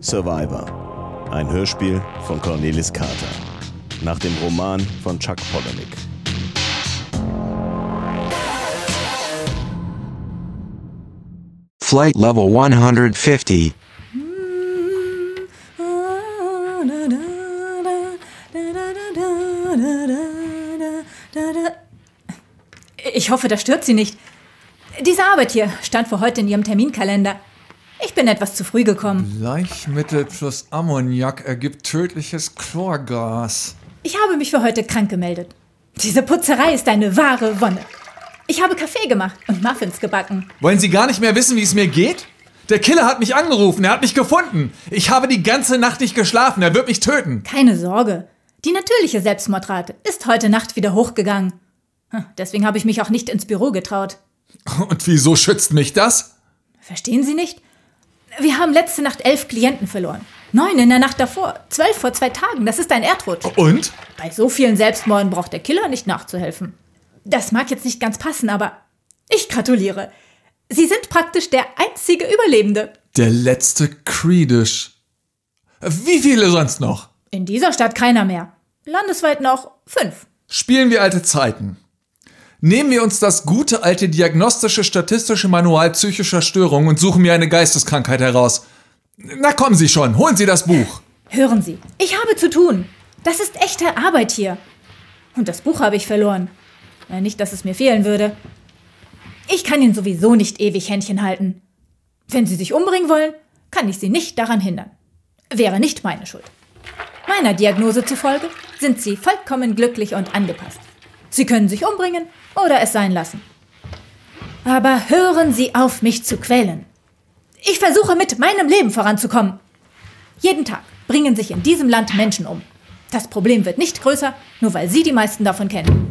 Survivor. Ein Hörspiel von Cornelis Carter. Nach dem Roman von Chuck Palahniuk. Flight Level 150. Ich hoffe, das stört Sie nicht. Diese Arbeit hier stand für heute in Ihrem Terminkalender. Ich bin etwas zu früh gekommen. Bleichmittel plus Ammoniak ergibt tödliches Chlorgas. Ich habe mich für heute krank gemeldet. Diese Putzerei ist eine wahre Wonne. Ich habe Kaffee gemacht und Muffins gebacken. Wollen Sie gar nicht mehr wissen, wie es mir geht? Der Killer hat mich angerufen, er hat mich gefunden. Ich habe die ganze Nacht nicht geschlafen, er wird mich töten. Keine Sorge. Die natürliche Selbstmordrate ist heute Nacht wieder hochgegangen. Hm, Deswegen habe ich mich auch nicht ins Büro getraut. Und wieso schützt mich das? Verstehen Sie nicht? Wir haben letzte Nacht elf Klienten verloren. Neun in der Nacht davor, zwölf vor zwei Tagen. Das ist ein Erdrutsch. Und? Bei so vielen Selbstmorden braucht der Killer nicht nachzuhelfen. Das mag jetzt nicht ganz passen, aber ich gratuliere. Sie sind praktisch der einzige Überlebende. Der letzte Creedish. Wie viele sonst noch? In dieser Stadt keiner mehr. Landesweit noch fünf. Spielen wir alte Zeiten. Nehmen wir uns das gute alte diagnostische statistische Manual psychischer Störungen und suchen mir eine Geisteskrankheit heraus. Na kommen Sie schon, holen Sie das Buch. Hören Sie, ich habe zu tun. Das ist echte Arbeit hier. Und das Buch habe ich verloren. Ja, nicht, dass es mir fehlen würde. Ich kann Ihnen sowieso nicht ewig Händchen halten. Wenn Sie sich umbringen wollen, kann ich Sie nicht daran hindern. Wäre nicht meine Schuld. Meiner Diagnose zufolge sind Sie vollkommen glücklich und angepasst. Sie können sich umbringen oder es sein lassen. Aber hören Sie auf, mich zu quälen. Ich versuche mit meinem Leben voranzukommen. Jeden Tag bringen sich in diesem Land Menschen um. Das Problem wird nicht größer, nur weil Sie die meisten davon kennen.